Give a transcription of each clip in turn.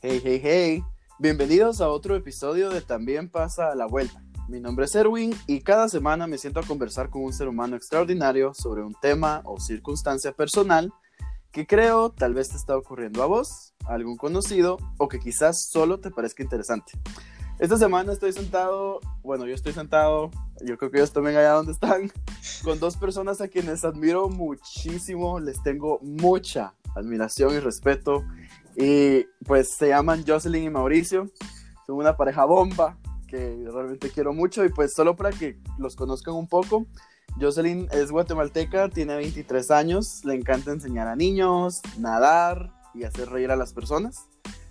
Hey, hey, hey. Bienvenidos a otro episodio de También pasa a la vuelta. Mi nombre es Erwin y cada semana me siento a conversar con un ser humano extraordinario sobre un tema o circunstancia personal que creo tal vez te está ocurriendo a vos, a algún conocido o que quizás solo te parezca interesante. Esta semana estoy sentado, bueno, yo estoy sentado, yo creo que ellos también allá donde están, con dos personas a quienes admiro muchísimo, les tengo mucha admiración y respeto. Y pues se llaman Jocelyn y Mauricio, son una pareja bomba que realmente quiero mucho y pues solo para que los conozcan un poco, Jocelyn es guatemalteca, tiene 23 años, le encanta enseñar a niños, nadar y hacer reír a las personas.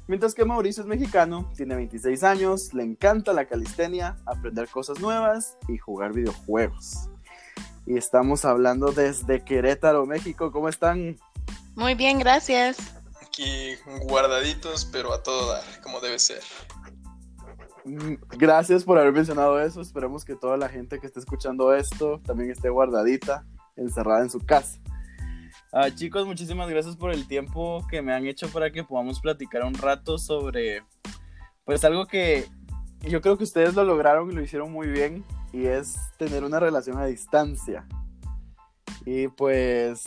Mientras que Mauricio es mexicano, tiene 26 años, le encanta la calistenia, aprender cosas nuevas y jugar videojuegos. Y estamos hablando desde Querétaro, México. ¿Cómo están? Muy bien, gracias. Aquí guardaditos, pero a todo dar, como debe ser. Mm, gracias por haber mencionado eso. Esperemos que toda la gente que esté escuchando esto también esté guardadita, encerrada en su casa. Ah, chicos, muchísimas gracias por el tiempo que me han hecho para que podamos platicar un rato sobre, pues algo que yo creo que ustedes lo lograron y lo hicieron muy bien, y es tener una relación a distancia. Y pues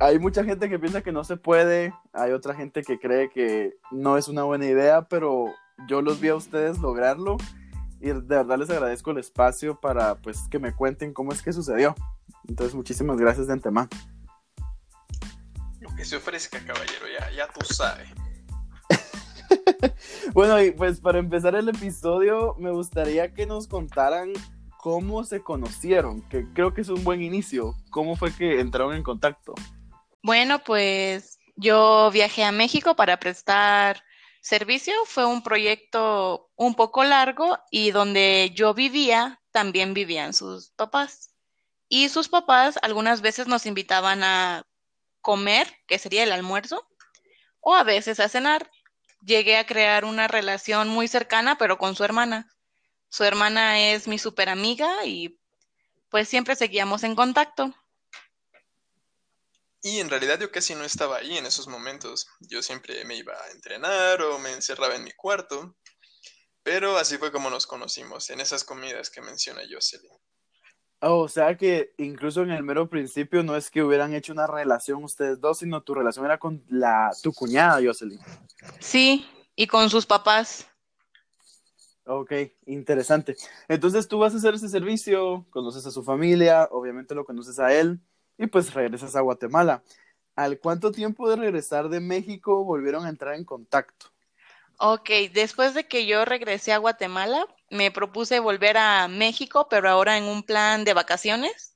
hay mucha gente que piensa que no se puede, hay otra gente que cree que no es una buena idea, pero yo los vi a ustedes lograrlo y de verdad les agradezco el espacio para pues que me cuenten cómo es que sucedió. Entonces muchísimas gracias de antemano que se ofrezca, caballero, ya, ya tú sabes. bueno, y pues para empezar el episodio, me gustaría que nos contaran cómo se conocieron, que creo que es un buen inicio. ¿Cómo fue que entraron en contacto? Bueno, pues yo viajé a México para prestar servicio. Fue un proyecto un poco largo y donde yo vivía, también vivían sus papás. Y sus papás algunas veces nos invitaban a comer, que sería el almuerzo, o a veces a cenar. Llegué a crear una relación muy cercana, pero con su hermana. Su hermana es mi super amiga y pues siempre seguíamos en contacto. Y en realidad yo casi no estaba ahí en esos momentos. Yo siempre me iba a entrenar o me encerraba en mi cuarto. Pero así fue como nos conocimos, en esas comidas que menciona Jocelyn. Oh, o sea que incluso en el mero principio no es que hubieran hecho una relación ustedes dos, sino tu relación era con la tu cuñada, Jocelyn. Sí, y con sus papás. Ok, interesante. Entonces tú vas a hacer ese servicio, conoces a su familia, obviamente lo conoces a él, y pues regresas a Guatemala. ¿Al cuánto tiempo de regresar de México volvieron a entrar en contacto? Ok, después de que yo regresé a Guatemala, me propuse volver a México, pero ahora en un plan de vacaciones.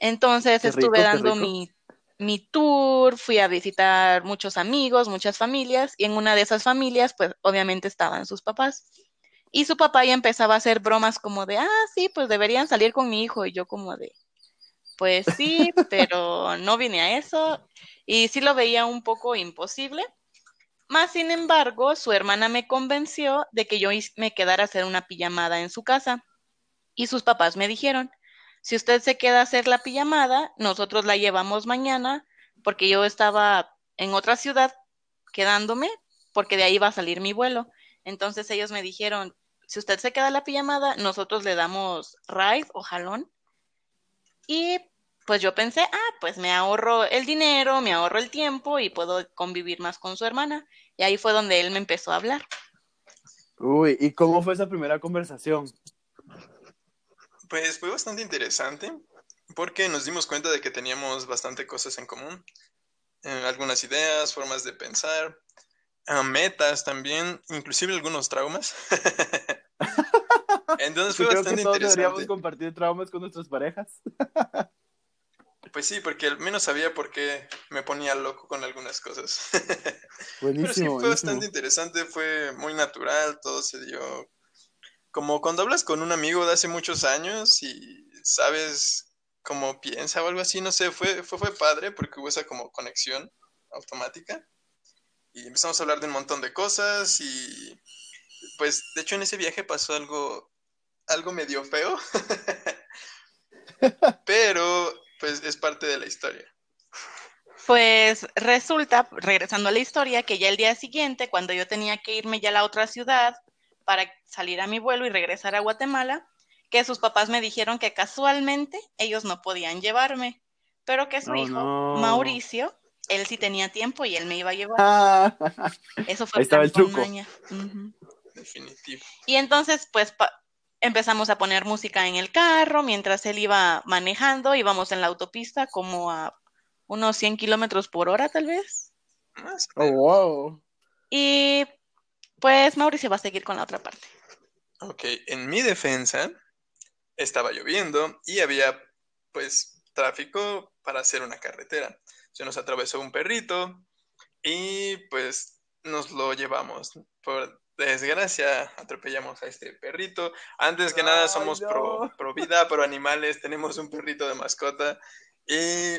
Entonces estuve dando mi, mi tour, fui a visitar muchos amigos, muchas familias, y en una de esas familias, pues obviamente estaban sus papás. Y su papá ya empezaba a hacer bromas como de, ah, sí, pues deberían salir con mi hijo. Y yo como de, pues sí, pero no vine a eso. Y sí lo veía un poco imposible. Más sin embargo, su hermana me convenció de que yo me quedara a hacer una pijamada en su casa. Y sus papás me dijeron, si usted se queda a hacer la pijamada, nosotros la llevamos mañana, porque yo estaba en otra ciudad quedándome, porque de ahí va a salir mi vuelo. Entonces ellos me dijeron, si usted se queda a la pijamada, nosotros le damos ride o jalón. Y pues yo pensé, ah, pues me ahorro el dinero, me ahorro el tiempo y puedo convivir más con su hermana. Y ahí fue donde él me empezó a hablar. Uy, ¿y cómo fue esa primera conversación? Pues fue bastante interesante porque nos dimos cuenta de que teníamos bastante cosas en común. Eh, algunas ideas, formas de pensar, ah, metas también, inclusive algunos traumas. Entonces fue bastante que interesante. Deberíamos compartir traumas con nuestras parejas. Pues sí, porque al menos sabía por qué me ponía loco con algunas cosas. Buenísimo. Pero sí, fue bastante interesante, fue muy natural, todo se dio. Como cuando hablas con un amigo de hace muchos años y sabes cómo piensa o algo así, no sé, fue, fue, fue padre porque hubo esa como conexión automática. Y empezamos a hablar de un montón de cosas y pues de hecho en ese viaje pasó algo, algo medio feo. Pero pues es parte de la historia. Pues resulta, regresando a la historia, que ya el día siguiente, cuando yo tenía que irme ya a la otra ciudad para salir a mi vuelo y regresar a Guatemala, que sus papás me dijeron que casualmente ellos no podían llevarme, pero que su Oh, hijo, no. Mauricio, él sí tenía tiempo y él me iba a llevar. Ah, Eso fue ahí estaba el truco. Definitivo. Y entonces, pues, pa- empezamos a poner música en el carro mientras él iba manejando, íbamos en la autopista como a unos 100 kilómetros por hora, tal vez. Oh, wow. Y pues Mauricio va a seguir con la otra parte. Ok, en mi defensa estaba lloviendo y había pues tráfico para hacer una carretera. Se nos atravesó un perrito y pues nos lo llevamos. Por desgracia atropellamos a este perrito. Antes que nada somos pro, no. pro vida, pro animales, tenemos un perrito de mascota y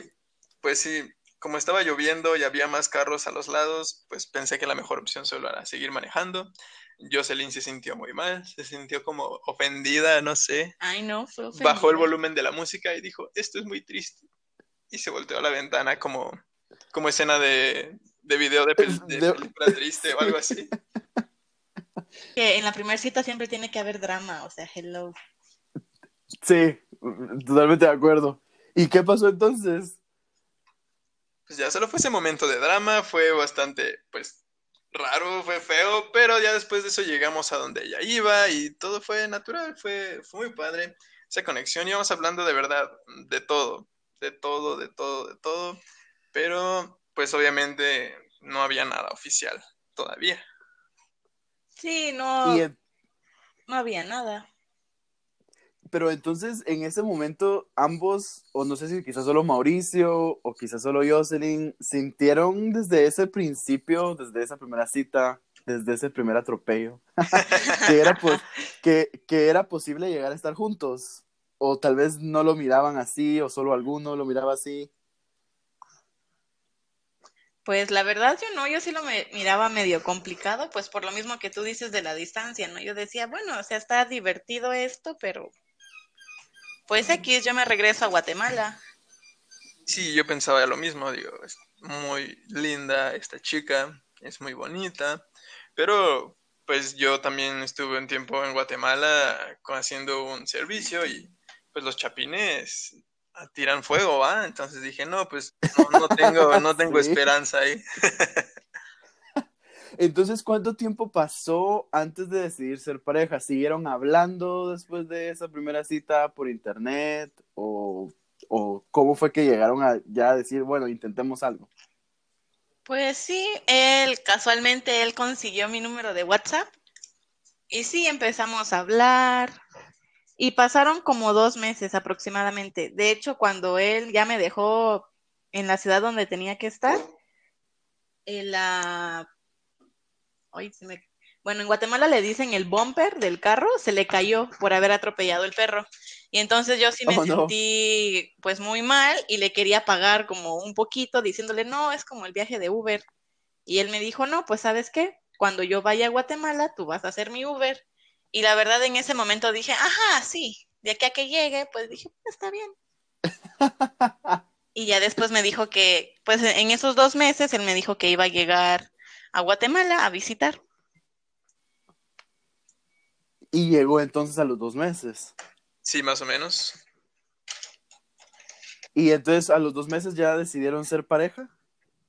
pues sí, como estaba lloviendo y había más carros a los lados, pues pensé que la mejor opción solo era seguir manejando. Jocelyn se sintió muy mal, se sintió como ofendida, no sé. Ay, no, fue Bajó el ofendida. volumen de la música y dijo, esto es muy triste. Y se volteó a la ventana como, como escena de, de video de, pel- De- película triste o algo así. Que en la primera cita siempre tiene que haber drama, o sea, hello. Sí, totalmente de acuerdo. ¿Y qué pasó entonces? Pues ya solo fue ese momento de drama, fue bastante, pues, raro, fue feo, pero ya después de eso llegamos a donde ella iba y todo fue natural, fue, fue muy padre. Esa conexión, íbamos hablando de verdad, de todo, de todo, de todo, de todo, pero pues obviamente no había nada oficial todavía. Sí, no, Y no había nada. pero entonces en ese momento ambos, o no sé si quizás solo Mauricio o quizás solo Jocelyn, sintieron desde ese principio, desde esa primera cita, desde ese primer atropello, que era, pues, que, que era posible llegar a estar juntos. O tal vez no lo miraban así, o solo alguno lo miraba así. Pues la verdad yo no, yo sí lo me miraba medio complicado, pues por lo mismo que tú dices de la distancia, ¿no? Yo decía, bueno, o sea, está divertido esto, pero pues aquí yo me regreso a Guatemala. Sí, yo pensaba lo mismo, digo, es muy linda esta chica, es muy bonita, pero pues yo también estuve un tiempo en Guatemala haciendo un servicio y pues los chapines tiran fuego, ¿va? Entonces dije, no, pues no, no tengo, no tengo Sí. esperanza ahí. Entonces, ¿cuánto tiempo pasó antes de decidir ser pareja? ¿Siguieron hablando después de esa primera cita por internet? ¿O, o cómo fue que llegaron a ya decir, bueno, intentemos algo? Pues sí, él casualmente él consiguió mi número de WhatsApp y sí empezamos a hablar y pasaron como dos meses aproximadamente. De hecho, cuando él ya me dejó en la ciudad donde tenía que estar, en la... Ay, se me- Bueno, en Guatemala le dicen el bumper del carro, se le cayó por haber atropellado el perro. Y entonces yo sí me Oh, no. sentí pues muy mal y le quería pagar como un poquito diciéndole, no, es como el viaje de Uber. Y él me dijo, no, pues sabes qué, cuando yo vaya a Guatemala, tú vas a hacer mi Uber. Y la verdad en ese momento dije, ajá, sí, de aquí a que llegue, pues dije, "Pues, está bien. Y ya después me dijo que, pues en esos dos meses, él me dijo que iba a llegar a Guatemala a visitar. Y llegó entonces a los dos meses. Sí, más o menos. Y entonces a los dos meses ya decidieron ser pareja.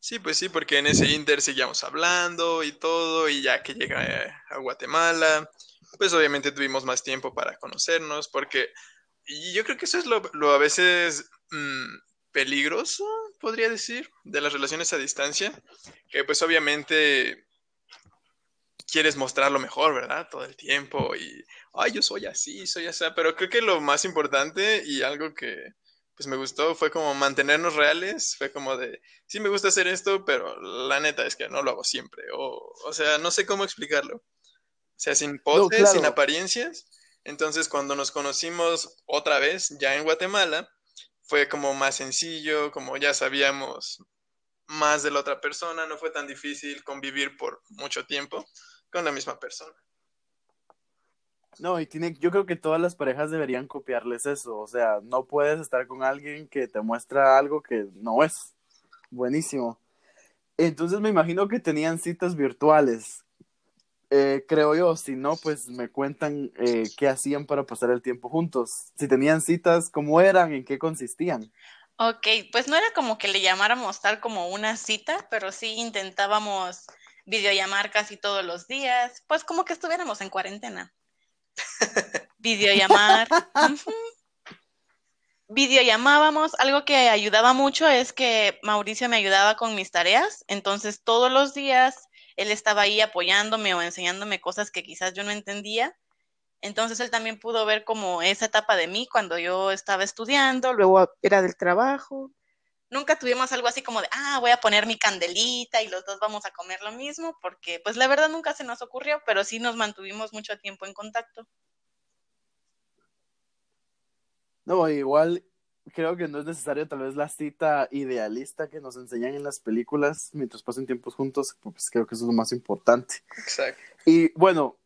Sí, pues sí, porque en ese inter seguíamos hablando y todo, y ya que llegué a Guatemala, pues obviamente tuvimos más tiempo para conocernos, porque yo creo que eso es lo, lo a veces mm, peligroso, podría decir, de las relaciones a distancia, que pues obviamente quieres mostrar lo mejor, ¿verdad? Todo el tiempo y, ay, yo soy así, soy así, pero creo que lo más importante y algo que pues me gustó fue como mantenernos reales, fue como de, sí me gusta hacer esto, pero la neta es que no lo hago siempre, o, o sea, no sé cómo explicarlo, o sea, sin poses, claro. sin apariencias, entonces cuando nos conocimos otra vez, ya en Guatemala, fue como más sencillo, como ya sabíamos más de la otra persona, no fue tan difícil convivir por mucho tiempo con la misma persona. No, y tiene, yo creo que todas las parejas deberían copiarles eso. O sea, no puedes estar con alguien que te muestra algo que no es. buenísimo. Entonces me imagino que tenían citas virtuales. Eh, creo yo, si no, pues me cuentan eh, qué hacían para pasar el tiempo juntos. Si tenían citas, cómo eran, en qué consistían. Ok, pues no era como que le llamáramos tal como una cita, pero sí intentábamos videollamar casi todos los días, pues como que estuviéramos en cuarentena. videollamar. Videollamábamos, algo que ayudaba mucho es que Mauricio me ayudaba con mis tareas, entonces todos los días él estaba ahí apoyándome o enseñándome cosas que quizás yo no entendía. Entonces él también pudo ver como esa etapa de mí cuando yo estaba estudiando, luego era del trabajo. Nunca tuvimos algo así como de, ah, voy a poner mi candelita y los dos vamos a comer lo mismo, porque pues la verdad nunca se nos ocurrió, pero sí nos mantuvimos mucho tiempo en contacto. No, igual creo que no es necesario tal vez la cita idealista que nos enseñan en las películas mientras pasen tiempos juntos, pues creo que eso es lo más importante. Exacto. Y bueno,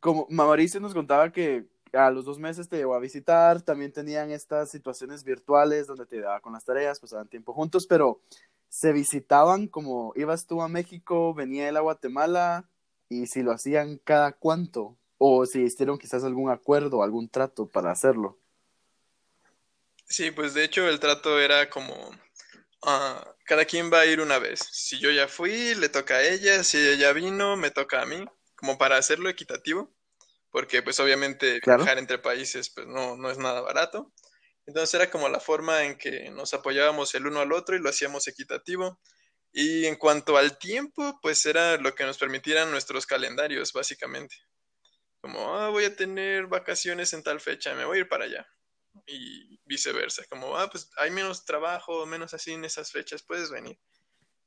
como Mauricio nos contaba que a los dos meses te llevó a visitar, también tenían estas situaciones virtuales donde te daba con las tareas, pasaban tiempo juntos, pero se visitaban como ibas tú a México, venía él a Guatemala y si lo hacían cada cuánto o si hicieron quizás algún acuerdo, algún trato para hacerlo. Sí, pues de hecho el trato era como ah, cada quien va a ir una vez. Si yo ya fui, le toca a ella, si ella ya vino, me toca a mí, como para hacerlo equitativo, porque pues obviamente viajar entre países pues no, no es nada barato. Entonces era como la forma en que nos apoyábamos el uno al otro y lo hacíamos equitativo. Y en cuanto al tiempo, pues era lo que nos permitieran nuestros calendarios, básicamente. Como, ah, voy a tener vacaciones en tal fecha, me voy a ir para allá y viceversa, como, ah, pues hay menos trabajo, menos así en esas fechas, puedes venir.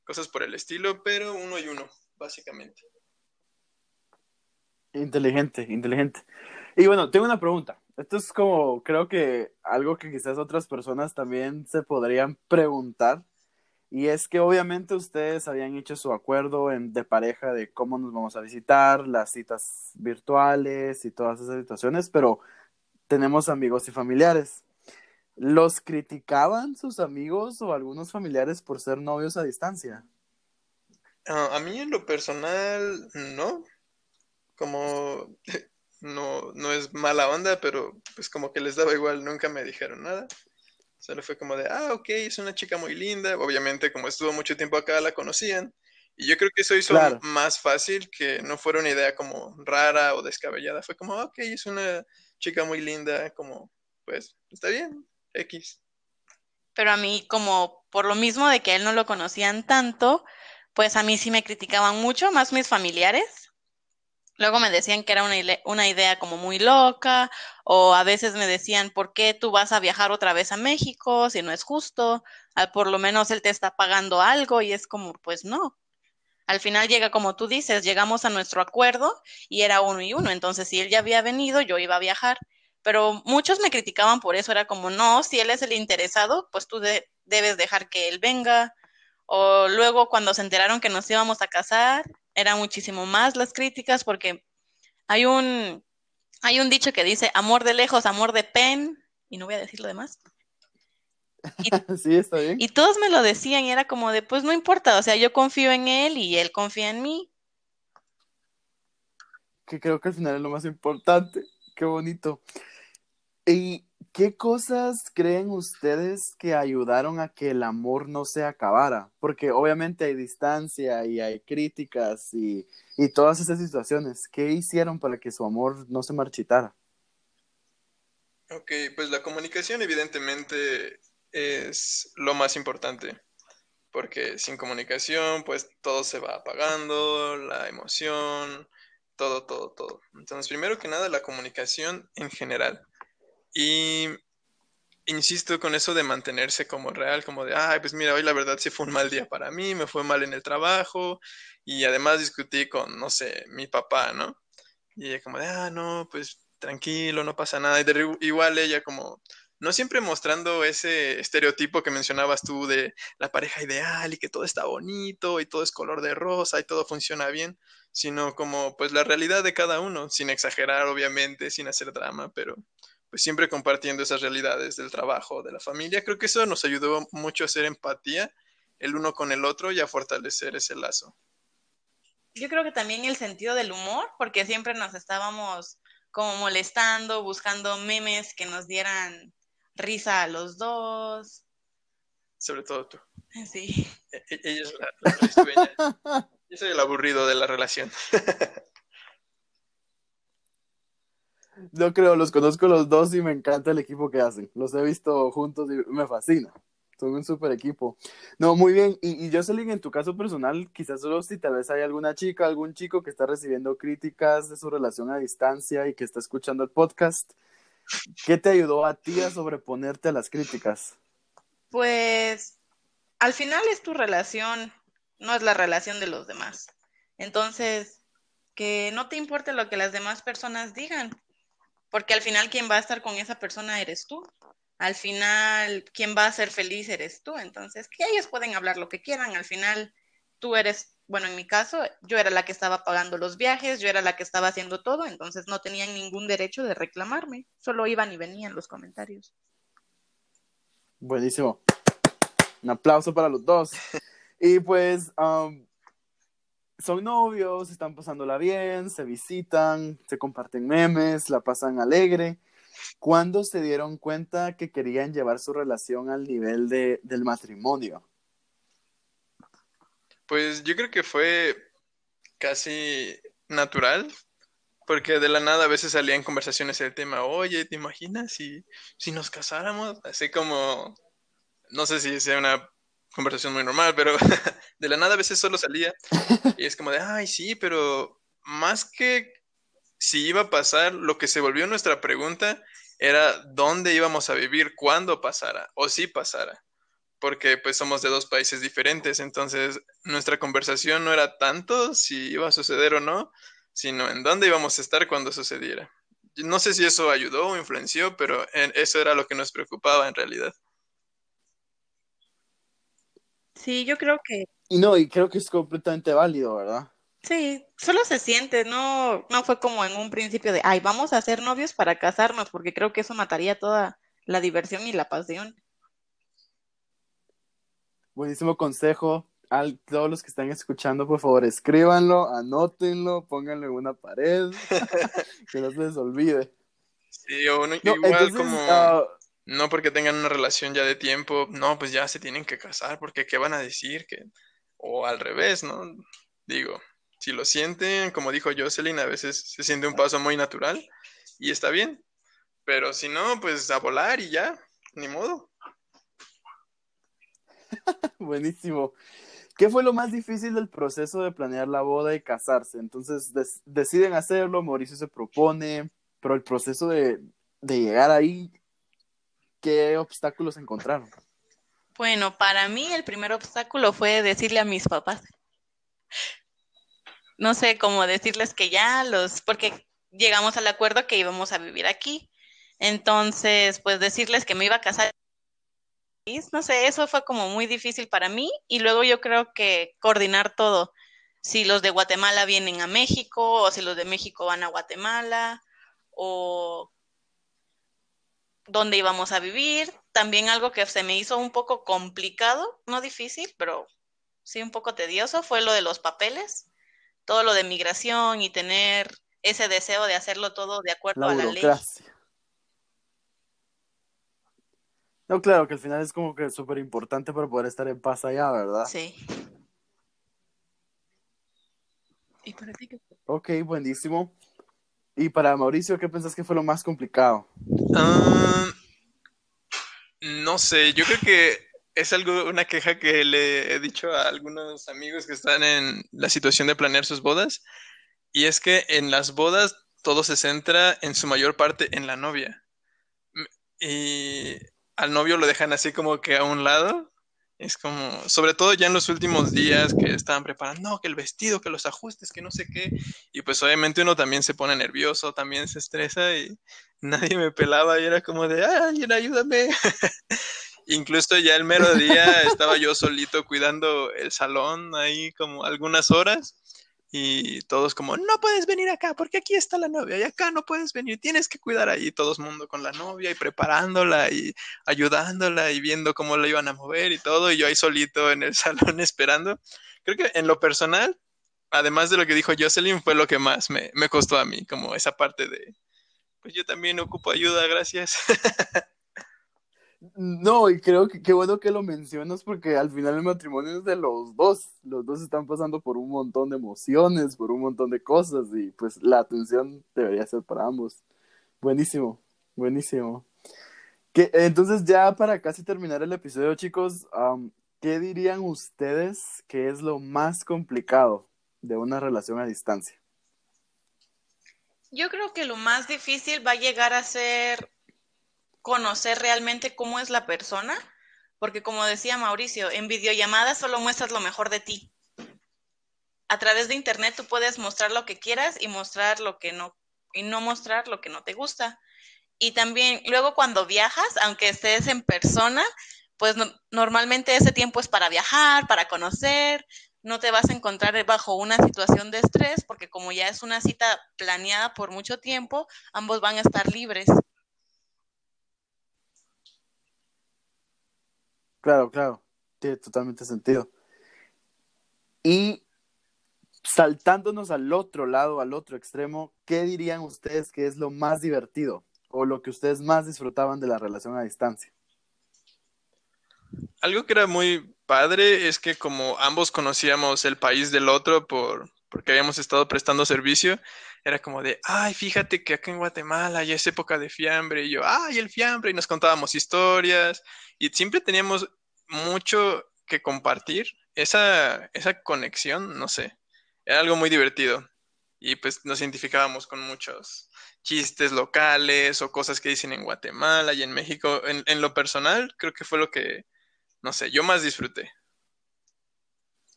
Cosas por el estilo, pero uno y uno, básicamente. Inteligente, inteligente. Y bueno, tengo una pregunta. Esto es como, creo que algo que quizás otras personas también se podrían preguntar. Y es que obviamente ustedes habían hecho su acuerdo en, de pareja de cómo nos vamos a visitar, las citas virtuales y todas esas situaciones, pero tenemos amigos y familiares. ¿Los criticaban sus amigos o algunos familiares por ser novios a distancia? Ah, a mí en lo personal, no. Como no, no es mala onda, pero pues como que les daba igual, nunca me dijeron nada. Solo fue como de, ah, ok, es una chica muy linda. Obviamente, como estuvo mucho tiempo acá, la conocían. Y yo creo que eso hizo más fácil que no fuera una idea como rara o descabellada. Fue como, ok, es una chica muy linda, como, pues, está bien, X. Pero a mí, como por lo mismo de que él no lo conocían tanto, pues a mí sí me criticaban mucho, más mis familiares. Luego me decían que era una, una idea como muy loca, o a veces me decían, ¿por qué tú vas a viajar otra vez a México si no es justo? Ah, por lo menos él te está pagando algo y es como, pues no. Al final llega como tú dices, llegamos a nuestro acuerdo y era uno y uno. Entonces, si él ya había venido, yo iba a viajar. Pero muchos me criticaban por eso. Era como, no, si él es el interesado, pues tú debes dejar que él venga. O luego cuando se enteraron que nos íbamos a casar, eran muchísimo más las críticas porque hay un, hay un dicho que dice amor de lejos, amor de pen, y no voy a decir lo demás. Y, sí, está bien. Y todos me lo decían y era como de, pues no importa, o sea, yo confío en él y él confía en mí. Que creo que al final es lo más importante. Qué bonito. ¿Y qué cosas creen ustedes que ayudaron a que el amor no se acabara? Porque obviamente hay distancia y hay críticas y, y todas esas situaciones. ¿Qué hicieron para que su amor no se marchitara? Ok, pues la comunicación evidentemente es lo más importante, porque sin comunicación, pues todo se va apagando, la emoción, todo, todo, todo. Entonces, primero que nada, la comunicación en general. Y insisto con eso de mantenerse como real, como de, ay, pues mira, hoy la verdad sí fue un mal día para mí, me fue mal en el trabajo y además discutí con, no sé, mi papá, ¿no? Y ella como de, ah, no, pues tranquilo, no pasa nada. Y igual ella como, no siempre mostrando ese estereotipo que mencionabas tú de la pareja ideal y que todo está bonito y todo es color de rosa y todo funciona bien, sino como pues la realidad de cada uno, sin exagerar obviamente, sin hacer drama, pero pues siempre compartiendo esas realidades del trabajo, de la familia. Creo que eso nos ayudó mucho a hacer empatía el uno con el otro y a fortalecer ese lazo. Yo creo que también el sentido del humor, porque siempre nos estábamos como molestando, buscando memes que nos dieran risa a los dos. Sobre todo tú. Sí. E, e, ella es la, Yo soy el aburrido de la relación. No creo, los conozco los dos y me encanta el equipo que hacen. Los he visto juntos y me fascina. Son un super equipo. No, muy bien. Y, y Jocelyn, en tu caso personal, quizás solo si tal vez hay alguna chica, algún chico que está recibiendo críticas de su relación a distancia y que está escuchando el podcast, ¿qué te ayudó a ti a sobreponerte a las críticas? Pues al final es tu relación, no es la relación de los demás. Entonces, que no te importe lo que las demás personas digan, porque al final quien va a estar con esa persona eres tú al final quien va a ser feliz eres tú. Entonces, que ellos pueden hablar lo que quieran, al final tú eres, bueno, en mi caso, yo era la que estaba pagando los viajes, yo era la que estaba haciendo todo, entonces no tenían ningún derecho de reclamarme, solo iban y venían los comentarios. Buenísimo. Un aplauso para los dos. Y pues, um, son novios, están pasándola bien, se visitan, se comparten memes, la pasan alegre. ¿Cuándo se dieron cuenta que querían llevar su relación al nivel de, del matrimonio? Pues yo creo que fue casi natural, porque de la nada a veces salían conversaciones el tema, oye, ¿te imaginas si, si nos casáramos? Así como, no sé si sea una conversación muy normal, pero de la nada a veces solo salía y es como de, ay, sí, pero más que si iba a pasar, lo que se volvió nuestra pregunta era dónde íbamos a vivir cuando pasara o si pasara, porque pues somos de dos países diferentes, entonces nuestra conversación no era tanto si iba a suceder o no, sino en dónde íbamos a estar cuando sucediera. No sé si eso ayudó o influenció, pero eso era lo que nos preocupaba en realidad. Sí, yo creo que... Y no, y creo que es completamente válido, ¿verdad? Sí, solo se siente, no, no fue como en un principio de, ay, vamos a ser novios para casarnos, porque creo que eso mataría toda la diversión y la pasión. Buenísimo consejo. A todos los que están escuchando, por favor, escríbanlo, anótenlo, pónganlo en una pared, que no se les olvide. Sí, o igual como, ah, no porque tengan una relación ya de tiempo, no, pues ya se tienen que casar, porque ¿qué van a decir? que O al revés, ¿no? Digo, si lo sienten, como dijo Jocelyn, a veces se siente un paso muy natural y está bien. Pero si no, pues a volar y ya, ni modo. Buenísimo. ¿Qué fue lo más difícil del proceso de planear la boda y casarse? Entonces deciden hacerlo, Mauricio se propone, pero el proceso de, de llegar ahí, ¿qué obstáculos encontraron? Bueno, para mí el primer obstáculo fue decirle a mis papás no sé cómo decirles que ya los, porque llegamos al acuerdo que íbamos a vivir aquí. Entonces, pues decirles que me iba a casar. No sé, eso fue como muy difícil para mí y luego yo creo que coordinar todo. Si los de Guatemala vienen a México o si los de México van a Guatemala o dónde íbamos a vivir. También algo que se me hizo un poco complicado, no difícil, pero sí un poco tedioso, fue lo de los papeles todo lo de migración y tener ese deseo de hacerlo todo de acuerdo a la ley. No, claro, que al final es como que súper importante para poder estar en paz allá, ¿verdad? Sí. ¿Y para ti qué fue? Ok, buenísimo. Y para Mauricio, ¿qué pensás que fue lo más complicado? Ah, no sé, yo creo que es algo, una queja que le he dicho a algunos amigos que están en la situación de planear sus bodas, y es que en las bodas todo se centra en su mayor parte en la novia. Y al novio lo dejan así como que a un lado. Es como, sobre todo ya en los últimos días que estaban preparando, que el vestido, que los ajustes, que no sé qué. Y pues obviamente uno también se pone nervioso, también se estresa y nadie me pelaba y era como de, ay, ayúdame. Incluso ya el mero día estaba yo solito cuidando el salón ahí como algunas horas y todos como, no puedes venir acá porque aquí está la novia y acá no puedes venir, tienes que cuidar ahí todo el mundo con la novia y preparándola y ayudándola y viendo cómo la iban a mover y todo y yo ahí solito en el salón esperando. Creo que en lo personal, además de lo que dijo Jocelyn, fue lo que más me, me costó a mí, como esa parte de, pues yo también ocupo ayuda, gracias. No, y creo que qué bueno que lo mencionas porque al final el matrimonio es de los dos. Los dos están pasando por un montón de emociones, por un montón de cosas y pues la atención debería ser para ambos. Buenísimo, buenísimo. Que, entonces ya para casi terminar el episodio, chicos, ¿qué dirían ustedes que es lo más complicado de una relación a distancia? Yo creo que lo más difícil va a llegar a ser conocer realmente cómo es la persona, porque como decía Mauricio, en videollamadas solo muestras lo mejor de ti. A través de internet tú puedes mostrar lo que quieras y mostrar lo que no y no mostrar lo que no te gusta. Y también luego cuando viajas, aunque estés en persona, pues normalmente ese tiempo es para viajar, para conocer, no te vas a encontrar bajo una situación de estrés porque como ya es una cita planeada por mucho tiempo, ambos van a estar libres. Claro, claro, tiene totalmente sentido. Y saltándonos al otro lado, al otro extremo, ¿qué dirían ustedes que es lo más divertido o lo que ustedes más disfrutaban de la relación a distancia? Algo que era muy padre es que como ambos conocíamos el país del otro por porque habíamos estado prestando servicio, era como de, ay, fíjate que acá en Guatemala ya es época de fiambre, y yo, ay, el fiambre, y nos contábamos historias, y siempre teníamos mucho que compartir. Esa, esa conexión, no sé, era algo muy divertido. Y pues nos identificábamos con muchos chistes locales o cosas que dicen en Guatemala y en México. En, en lo personal, creo que fue lo que, no sé, yo más disfruté.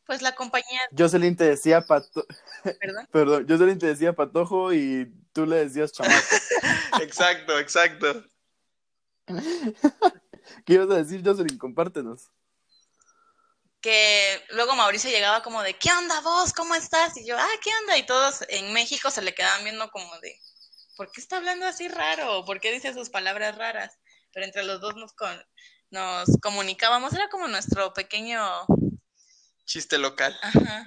Pues la compañía. Jocelyn te decía pato. ¿Perdón? Perdón, Jocelyn te decía patojo y tú le decías chamaco. exacto, exacto. ¿Qué ibas a decir, Jocelyn? Compártenos. Que luego Mauricio llegaba como de, ¿qué onda vos? ¿Cómo estás? Y yo, ah, ¿qué onda? Y todos en México se le quedaban viendo como de, ¿por qué está hablando así raro? ¿Por qué dice sus palabras raras? Pero entre los dos nos, nos comunicábamos, era como nuestro pequeño... Chiste local. Ajá.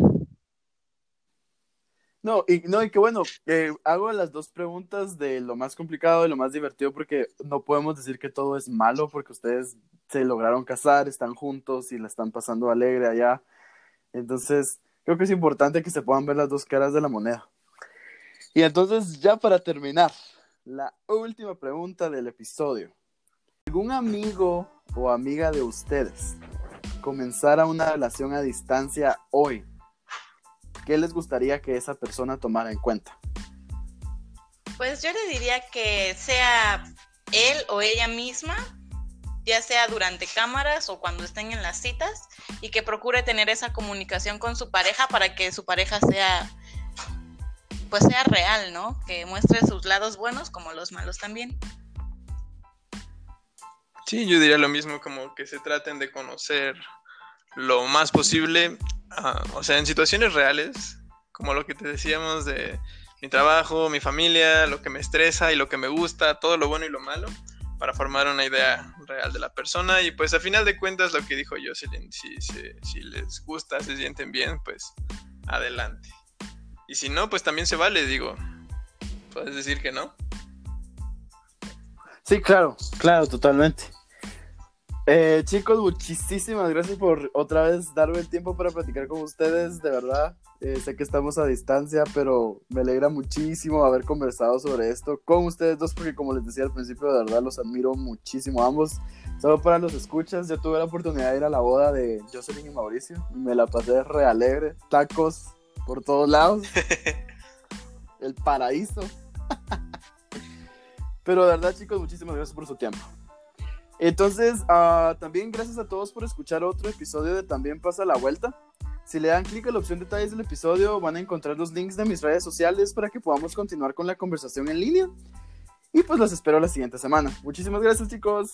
No, y, no, y qué bueno, eh, hago las dos preguntas de lo más complicado y lo más divertido porque no podemos decir que todo es malo porque ustedes se lograron casar, están juntos y la están pasando alegre allá. Entonces, creo que es importante que se puedan ver las dos caras de la moneda. Y entonces, ya para terminar, la última pregunta del episodio. ¿Algún amigo o amiga de ustedes comenzara una relación a distancia hoy? ¿qué les gustaría que esa persona tomara en cuenta? Pues yo le diría que sea él o ella misma, ya sea durante cámaras o cuando estén en las citas, y que procure tener esa comunicación con su pareja para que su pareja sea pues sea real, ¿no? Que muestre sus lados buenos como los malos también. Sí, yo diría lo mismo, como que se traten de conocer lo más posible Ah, o sea, en situaciones reales, como lo que te decíamos de mi trabajo, mi familia, lo que me estresa y lo que me gusta, todo lo bueno y lo malo, para formar una idea real de la persona. Y pues a final de cuentas, lo que dijo Jocelyn, si, si les gusta, se sienten bien, pues adelante. Y si no, pues también se vale, digo. Puedes decir que no. Sí, claro, claro, totalmente. Eh, chicos, muchísimas gracias por otra vez darme el tiempo para platicar con ustedes, de verdad. Eh, sé que estamos a distancia, pero me alegra muchísimo haber conversado sobre esto con ustedes dos, porque como les decía al principio, de verdad los admiro muchísimo ambos. Solo para los escuchas, yo tuve la oportunidad de ir a la boda de Jocelyn y Mauricio. Y me la pasé re alegre, tacos por todos lados. el paraíso. pero de verdad, chicos, muchísimas gracias por su tiempo. Entonces, uh, también gracias a todos por escuchar otro episodio de También pasa la vuelta. Si le dan clic a la opción detalles del episodio, van a encontrar los links de mis redes sociales para que podamos continuar con la conversación en línea. Y pues los espero la siguiente semana. Muchísimas gracias, chicos.